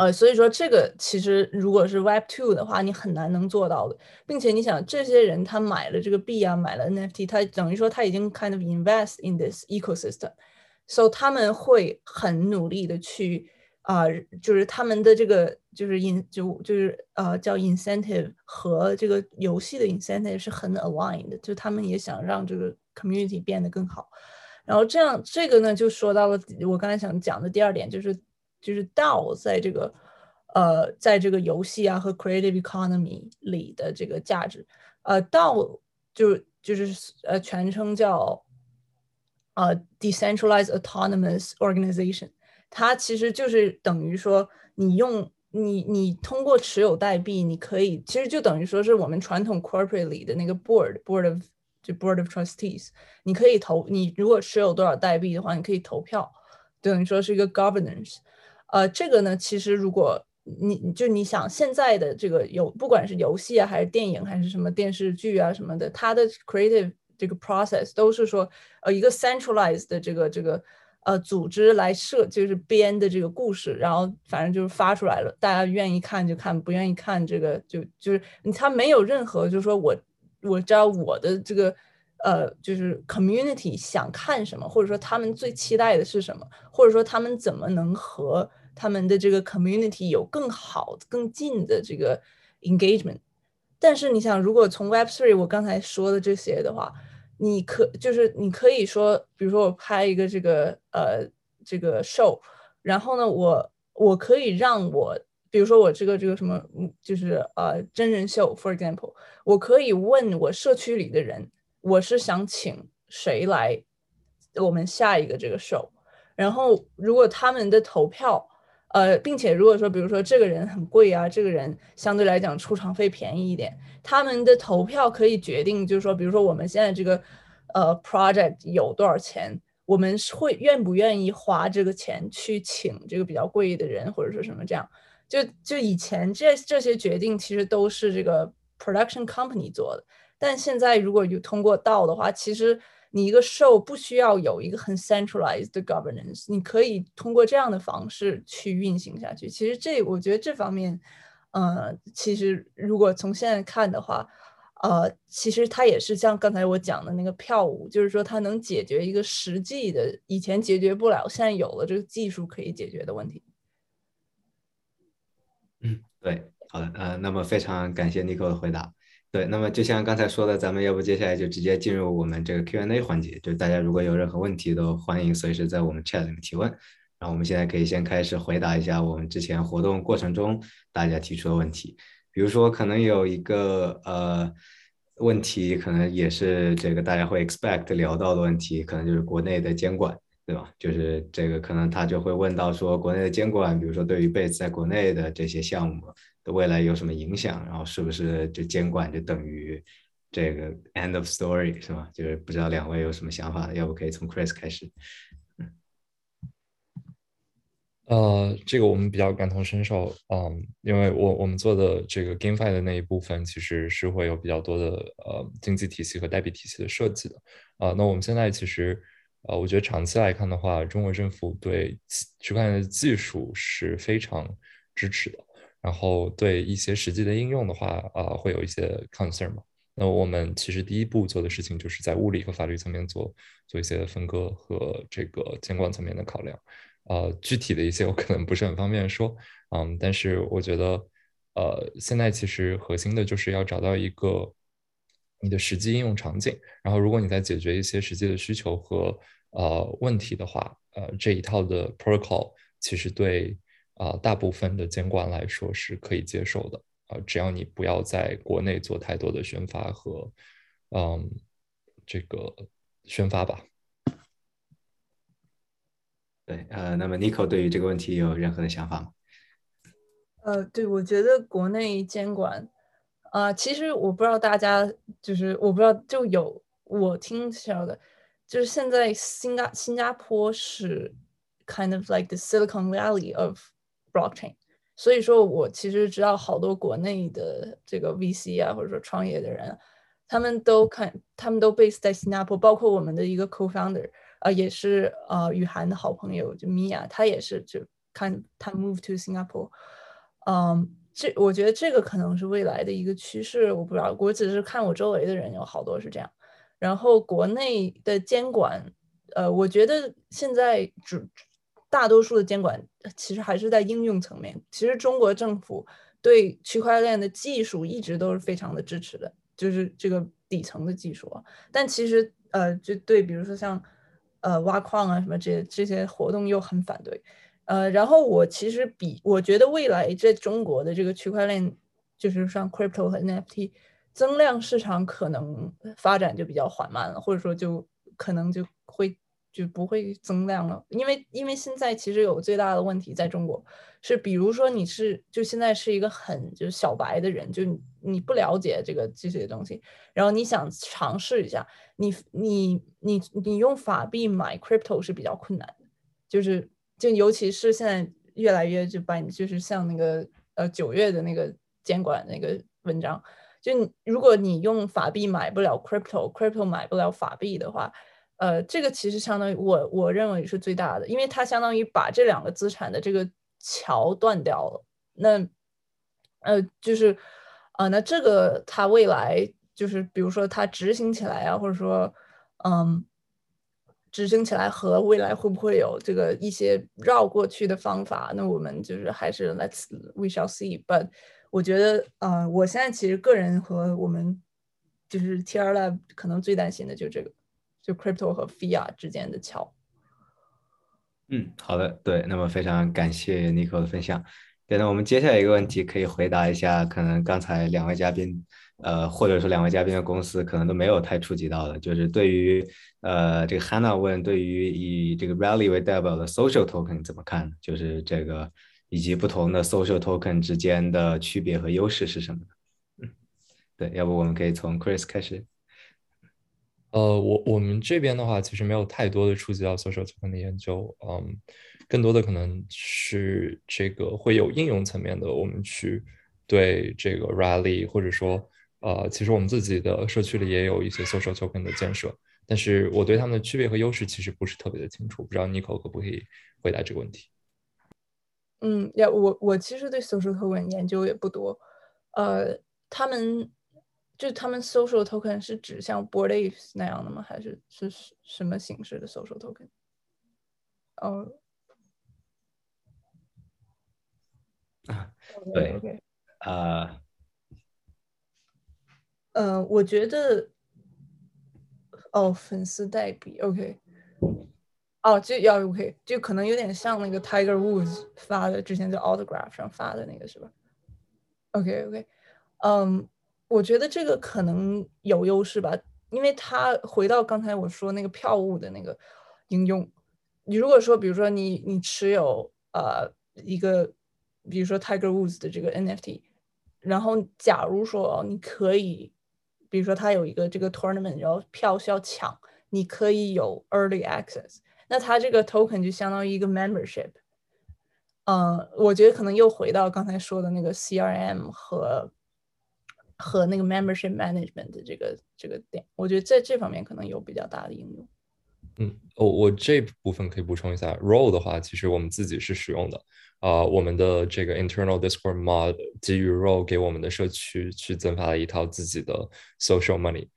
呃，所以说这个其实如果是 Web Two 的话，你很难能做到的，并且你想这些人他买了这个币啊，买了 NFT，他等于说他已经 kind of invest in this ecosystem，so 他们会很努力的去啊，就是他们的这个就是 in 就就是呃叫 incentive 和这个游戏的 incentive 是很 aligned，就他们也想让这个 community 变得更好，然后这样这个呢就说到了我刚才想讲的第二点就是。就是 DAO 在这个呃，在这个游戏啊和 creative economy 里的这个价值，呃，DAO 就就是呃全称叫呃 decentralized autonomous organization，它其实就是等于说你用你你通过持有代币，你可以其实就等于说是我们传统 corporate 里的那个 board board of 就 board of trustees，你可以投你如果持有多少代币的话，你可以投票，等于说是一个 governance。呃，这个呢，其实如果你就你想现在的这个游，不管是游戏啊，还是电影，还是什么电视剧啊什么的，它的 creative 这个 process 都是说，呃，一个 centralized 的这个这个呃组织来设，就是编的这个故事，然后反正就是发出来了，大家愿意看就看，不愿意看这个就就是它没有任何就是说我我知道我的这个呃就是 community 想看什么，或者说他们最期待的是什么，或者说他们怎么能和他们的这个 community 有更好、更近的这个 engagement，但是你想，如果从 Web Three 我刚才说的这些的话，你可就是你可以说，比如说我拍一个这个呃这个 show，然后呢，我我可以让我，比如说我这个这个什么，就是呃真人秀，for example，我可以问我社区里的人，我是想请谁来我们下一个这个 show，然后如果他们的投票。呃，并且如果说，比如说这个人很贵啊，这个人相对来讲出场费便宜一点，他们的投票可以决定，就是说，比如说我们现在这个呃 project 有多少钱，我们会愿不愿意花这个钱去请这个比较贵的人，或者说什么这样，就就以前这这些决定其实都是这个 production company 做的，但现在如果有通过道的话，其实。你一个 show 不需要有一个很 centralized governance，你可以通过这样的方式去运行下去。其实这我觉得这方面，呃，其实如果从现在看的话，呃，其实它也是像刚才我讲的那个票务，就是说它能解决一个实际的以前解决不了，现在有了这个技术可以解决的问题。嗯，对，好的，呃，那么非常感谢 Nico 的回答。对，那么就像刚才说的，咱们要不接下来就直接进入我们这个 Q&A 环节，就大家如果有任何问题，都欢迎随时在我们 chat 里面提问。然后我们现在可以先开始回答一下我们之前活动过程中大家提出的问题，比如说可能有一个呃问题，可能也是这个大家会 expect 聊到的问题，可能就是国内的监管，对吧？就是这个可能他就会问到说，国内的监管，比如说对于 Base 在国内的这些项目。的未来有什么影响？然后是不是就监管就等于这个 end of story 是吗？就是不知道两位有什么想法？要不可以从 Chris 开始？呃，这个我们比较感同身受，嗯，因为我我们做的这个 GameFi 的那一部分其实是会有比较多的呃经济体系和代币体系的设计的，啊，那我们现在其实呃，我觉得长期来看的话，中国政府对区块链的技术是非常支持的。然后对一些实际的应用的话，啊，会有一些 concern 嘛。那我们其实第一步做的事情，就是在物理和法律层面做做一些分割和这个监管层面的考量。呃，具体的一些我可能不是很方便说，嗯，但是我觉得，呃，现在其实核心的就是要找到一个你的实际应用场景。然后，如果你在解决一些实际的需求和呃问题的话，呃，这一套的 protocol 其实对。啊，大部分的监管来说是可以接受的啊，只要你不要在国内做太多的宣发和，嗯，这个宣发吧。对，呃，那么 Nico 对于这个问题有任何的想法吗？呃，对，我觉得国内监管，啊，其实我不知道大家就是我不知道就有我听到的，就是现在新加新加坡是 kind of like the Silicon Valley of blockchain，所以说我其实知道好多国内的这个 VC 啊，或者说创业的人，他们都看，他们都 base 在新加坡，包括我们的一个 co-founder 啊，也是呃雨涵的好朋友，就米娅，她也是就看他 move to Singapore，嗯，这我觉得这个可能是未来的一个趋势，我不知道，我只是看我周围的人有好多是这样。然后国内的监管，呃，我觉得现在主大多数的监管其实还是在应用层面。其实中国政府对区块链的技术一直都是非常的支持的，就是这个底层的技术啊。但其实呃，就对，比如说像呃挖矿啊什么这些这些活动又很反对。呃，然后我其实比我觉得未来在中国的这个区块链，就是像 crypto 和 NFT。增量市场可能发展就比较缓慢了，或者说就可能就会就不会增量了，因为因为现在其实有最大的问题在中国是，比如说你是就现在是一个很就是小白的人，就你不了解这个这些东西，然后你想尝试一下，你你你你用法币买 crypto 是比较困难的，就是就尤其是现在越来越就把你就是像那个呃九月的那个监管那个文章。就，如果你用法币买不了 crypto，crypto 买不了法币的话，呃，这个其实相当于我我认为是最大的，因为它相当于把这两个资产的这个桥断掉了。那，呃，就是，啊，那这个它未来就是，比如说它执行起来啊，或者说，嗯，执行起来和未来会不会有这个一些绕过去的方法？那我们就是还是 let's we shall see，but。我觉得，呃，我现在其实个人和我们就是 TR Lab 可能最担心的就是这个，就 Crypto 和 Fiat 之间的桥。嗯，好的，对，那么非常感谢 Nico 的分享。对，那我们接下来一个问题可以回答一下，可能刚才两位嘉宾，呃，或者说两位嘉宾的公司可能都没有太触及到的，就是对于，呃，这个 Hannah 问，对于以这个 Rally 为代表的 Social Token 怎么看？就是这个。以及不同的 social token 之间的区别和优势是什么？嗯，对，要不我们可以从 Chris 开始。呃，我我们这边的话，其实没有太多的触及到 social token 的研究，嗯，更多的可能是这个会有应用层面的，我们去对这个 rally，或者说，呃，其实我们自己的社区里也有一些 social token 的建设，但是我对他们的区别和优势其实不是特别的清楚，不知道 Nico 可不可以回答这个问题？嗯，要，我我其实对 social token 研究也不多，呃，他们就他们 social token 是指像 board apes 那样的吗？还是是什么形式的 social token？哦，啊，对，啊，呃，我觉得，哦，粉丝代币，OK。哦，就要 OK，就可能有点像那个 Tiger Woods 发的，之前在 Autograph 上发的那个是吧？OK OK，嗯，我觉得这个可能有优势吧，因为它回到刚才我说那个票务的那个应用，你如果说比如说你你持有呃一个比如说 Tiger Woods 的这个 NFT，然后假如说你可以，比如说他有一个这个 tournament，然后票需要抢，你可以有 early access。那它这个 token 就相当于一个 membership，嗯，我觉得可能又回到刚才说的那个 CRM 和和那个 membership management 这个这个点，我觉得在这方面可能有比较大的应用。嗯，我我这部分可以补充一下，role 的话，其实我们自己是使用的，啊，我们的这个 internal Discord mod 基于 role 给我们的社区去增发了一套自己的 social money。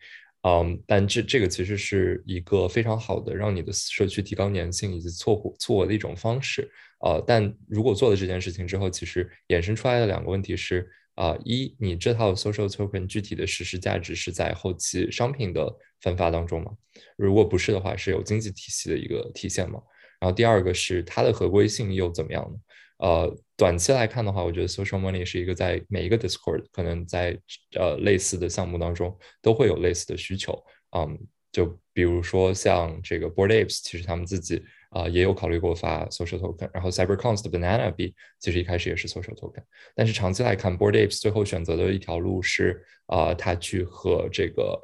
嗯，但这这个其实是一个非常好的让你的社区提高粘性以及撮合撮合的一种方式。呃，但如果做了这件事情之后，其实衍生出来的两个问题是：啊，一，你这套 social token 具体的实施价值是在后期商品的分发当中吗？如果不是的话，是有经济体系的一个体现吗？然后第二个是它的合规性又怎么样呢？呃，短期来看的话，我觉得 social money 是一个在每一个 Discord 可能在呃类似的项目当中都会有类似的需求。嗯，就比如说像这个 Board Apes，其实他们自己啊也有考虑过发 social token。然后 CyberCons 的 Banana B 其实一开始也是 social token。但是长期来看，Board Apes 最后选择的一条路是啊，他去和这个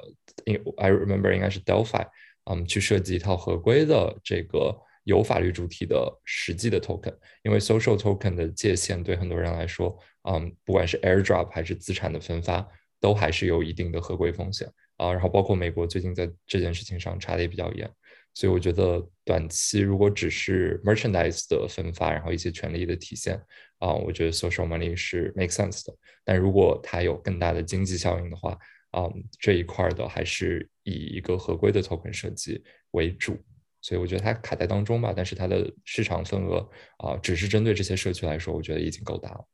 ，I remember 应该是 Delphi，嗯，去设计一套合规的这个。有法律主体的实际的 token，因为 social token 的界限对很多人来说，嗯，不管是 airdrop 还是资产的分发，都还是有一定的合规风险啊。然后包括美国最近在这件事情上查的也比较严，所以我觉得短期如果只是 merchandise 的分发，然后一些权利的体现啊，我觉得 social money 是 make sense 的。但如果它有更大的经济效应的话，啊，这一块的还是以一个合规的 token 设计为主。所以我觉得它卡在当中吧，但是它的市场份额啊，只是针对这些社区来说，我觉得已经够大了。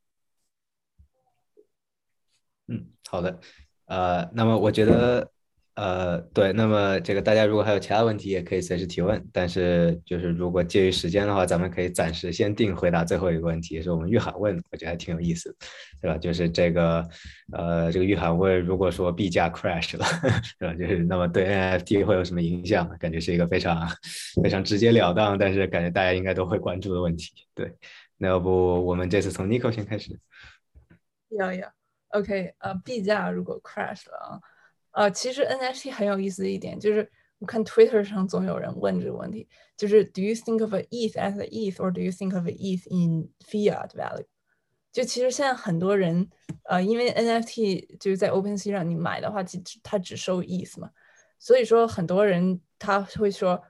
嗯，好的，呃，那么我觉得。呃，对，那么这个大家如果还有其他问题，也可以随时提问。但是就是如果介于时间的话，咱们可以暂时先定回答最后一个问题，是我们玉涵问，我觉得还挺有意思，对吧？就是这个，呃，这个玉涵问，如果说币价 crash 了，<laughs> 是吧？就是那么对 NFT 会有什么影响？感觉是一个非常非常直截了当，但是感觉大家应该都会关注的问题。对，那要不我们这次从 Nico 先开始？要要，OK，呃，币价如果 crash 了啊。呃，其实 NFT 很有意思的一点就是，我看 Twitter 上总有人问这个问题，就是 Do you think of a ETH as a ETH or do you think of a ETH in fiat value？就其实现在很多人，呃，因为 NFT 就是在 OpenSea 上你买的话，其实它只收 ETH 嘛，所以说很多人他会说，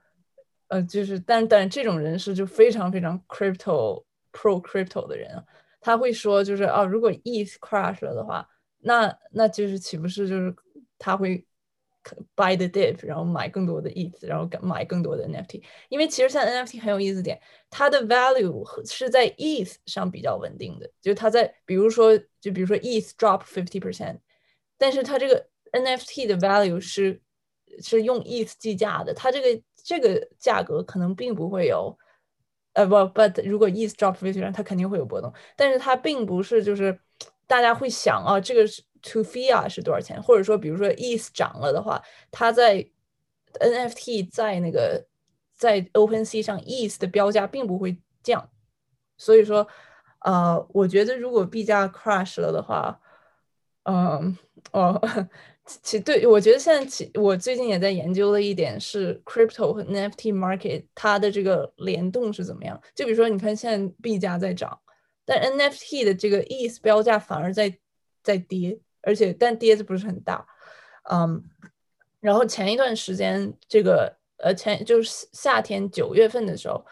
呃，就是，但但这种人是就非常非常 crypto pro crypto 的人，他会说就是啊，如果 ETH crash 了的话，那那就是岂不是就是。他会 buy the dip，然后买更多的 ETH，然后买更多的 NFT。因为其实现在 NFT 很有意思点，它的 value 是在 ETH 上比较稳定的，就它在比如说就比如说 ETH drop fifty percent，但是它这个 NFT 的 value 是是用 ETH 计价的，它这个这个价格可能并不会有呃不，but 如果 ETH drop fifty percent，它肯定会有波动，但是它并不是就是大家会想啊这个是。To fiat 是多少钱？或者说，比如说 ETH 涨了的话，它在 NFT 在那个在 OpenSea 上 ETH 的标价并不会降。所以说，呃，我觉得如果币价 crash 了的话，嗯，哦，<laughs> 其对我觉得现在其我最近也在研究的一点是 crypto 和 NFT market 它的这个联动是怎么样。就比如说，你看现在币价在涨，但 NFT 的这个 ETH 标价反而在在跌。而且，但跌子不是很大，嗯，然后前一段时间，这个呃前就是夏天九月份的时候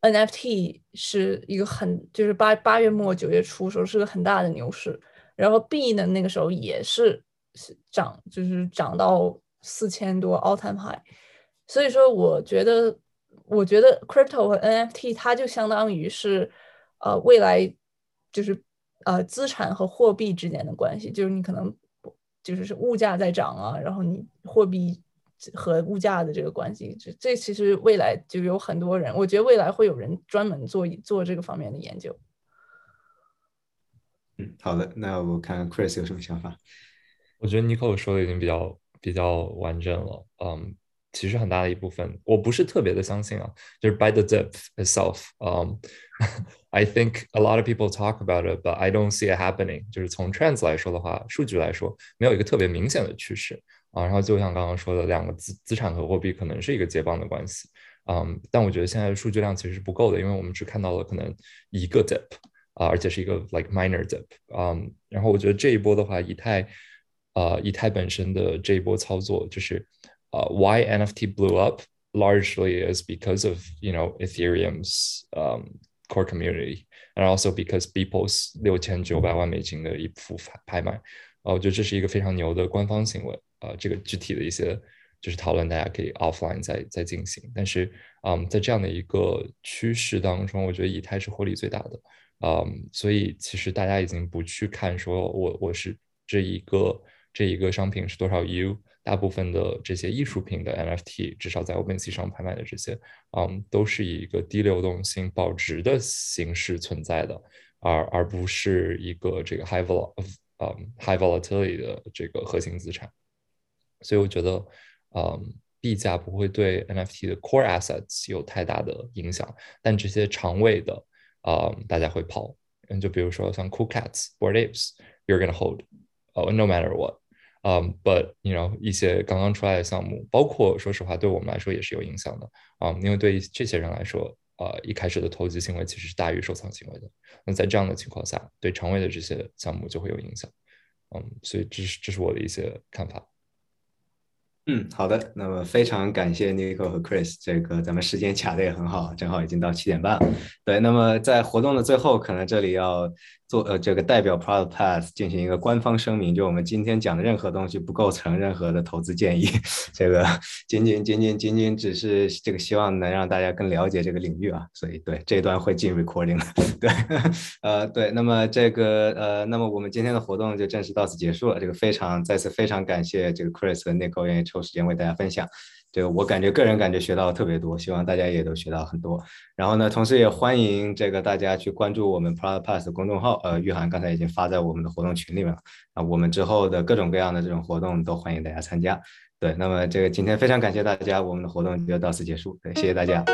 ，NFT 是一个很就是八八月末九月初时候是个很大的牛市，然后币呢那个时候也是涨，就是涨到四千多 all time high，所以说我觉得我觉得 crypto 和 NFT 它就相当于是呃未来就是。呃，资产和货币之间的关系，就是你可能就是是物价在涨啊，然后你货币和物价的这个关系，这这其实未来就有很多人，我觉得未来会有人专门做做这个方面的研究。嗯，好的，那我看 Chris 有什么想法？我觉得 Nico 说的已经比较比较完整了，嗯。其实很大的一部分，我不是特别的相信啊，就是 by the depth itself，嗯、，I think a lot of people talk about it，but I don't see it happening。就是从 trends 来说的话，数据来说，没有一个特别明显的趋势啊。然后就像刚刚说的，两个资资产和货币可能是一个结棒的关系，嗯，但我觉得现在的数据量其实是不够的，因为我们只看到了可能一个 dip 啊，而且是一个 like minor dip，嗯，然后我觉得这一波的话，以太，呃，以太本身的这一波操作就是。Uh, why NFT blew up largely is because of you know Ethereum's core community, and also because Beeple's 六千九百万美金的一幅拍卖，啊，我觉得这是一个非常牛的官方行为。啊，这个具体的一些就是讨论，大家可以 offline 再再进行。但是，嗯，在这样的一个趋势当中，我觉得以太是获利最大的。嗯，所以其实大家已经不去看说我我是这一个这一个商品是多少 U。大部分的这些艺术品的 NFT，至少在 OpenSea 上拍卖的这些，嗯，都是以一个低流动性保值的形式存在的，而而不是一个这个 high vol 嗯 high volatility 的这个核心资产。所以我觉得，嗯，币价不会对 NFT 的 core assets 有太大的影响，但这些长尾的，嗯，大家会抛。嗯，就比如说像 Cool Cats、Board Apes，you're gonna hold，呃，no matter what。嗯，but you know 一些刚刚出来的项目，包括说实话，对我们来说也是有影响的啊，因为对于这些人来说，呃，一开始的投机行为其实是大于收藏行为的。那在这样的情况下，对长尾的这些项目就会有影响。嗯，所以这是这是我的一些看法。嗯，好的。那么非常感谢 Nico 和 Chris，这个咱们时间卡的也很好，正好已经到七点半了。对，那么在活动的最后，可能这里要。做呃，这个代表 Product Path 进行一个官方声明，就我们今天讲的任何东西不构成任何的投资建议，<laughs> 这个仅仅仅仅仅仅只是这个希望能让大家更了解这个领域啊，所以对这一段会进 recording 的，<laughs> 对，呃对，那么这个呃，那么我们今天的活动就正式到此结束了，这个非常再次非常感谢这个 Chris 和 Nico 愿意时间为大家分享。这个我感觉个人感觉学到特别多，希望大家也都学到很多。然后呢，同时也欢迎这个大家去关注我们 Product Pass 公众号，呃，玉涵刚才已经发在我们的活动群里面了。啊，我们之后的各种各样的这种活动都欢迎大家参加。对，那么这个今天非常感谢大家，我们的活动就到此结束。对，谢谢大家。